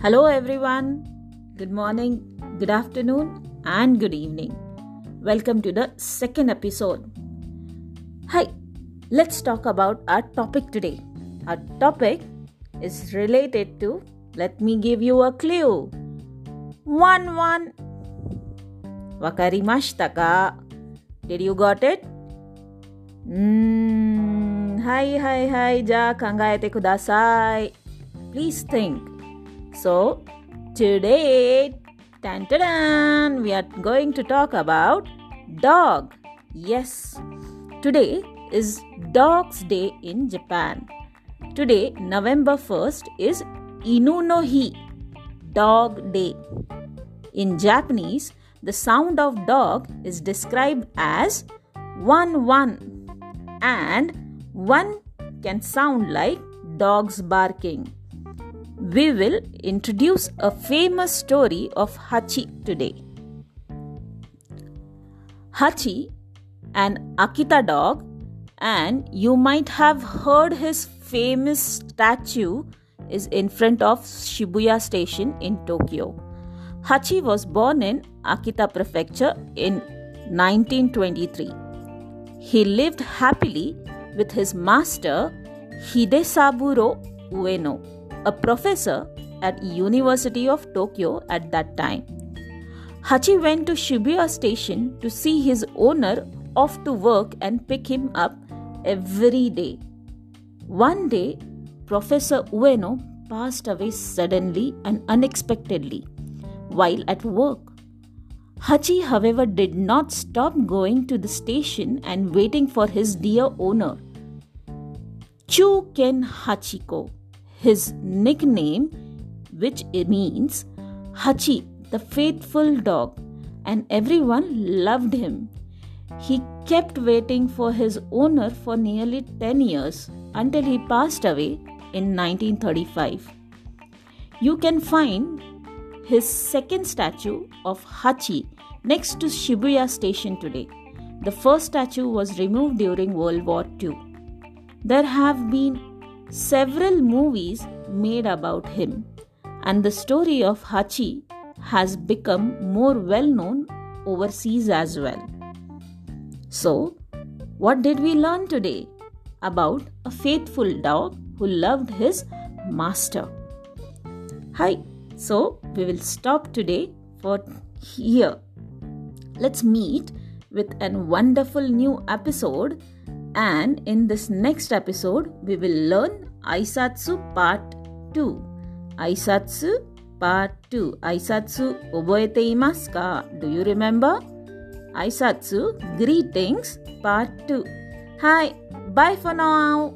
Hello, everyone. Good morning, good afternoon, and good evening. Welcome to the second episode. Hi, let's talk about our topic today. Our topic is related to, let me give you a clue. 1 1. Wakarimashita ka? Did you got it? うーん、はいはいはい、じゃあ考えてください。Please think. So, today, tan tan, we are going to talk about dog. Yes, today is Dog's Day in Japan. Today, November 1st, is Inu no Hi, Dog Day. In Japanese, the sound of dog is described as one one and one can sound like dogs barking. We will introduce a famous story of Hachi today. Hachi, an Akita dog, and you might have heard his famous statue is in front of Shibuya station in Tokyo. Hachi was born in Akita prefecture in 1923. He lived happily with his master Hidesaburo Ueno, a professor at University of Tokyo at that time. Hachi went to Shibuya station to see his owner off to work and pick him up every day. One day, Professor Ueno passed away suddenly and unexpectedly while at work. Hachi, however, did not stop going to the station and waiting for his dear owner. Chuken Hachiko, his nickname, which means Hachi, the faithful dog, and everyone loved him. He kept waiting for his owner for nearly 10 years until he passed away in 1935. You can find his second statue of Hachi next to Shibuya station today. The first statue was removed during World War II. There have been several movies made about him, and the story of Hachi has become more well known overseas as well. So, what did we learn today? About a faithful dog who loved his master. Hi, so we will stop today for here. Let's meet with a wonderful new episode, and in this next episode, we will learn Aisatsu Part 2. Aisatsu Part 2. Aisatsu oboete imasu ka? Do you remember? Aisatsu Greetings Part 2. Hi, bye for now.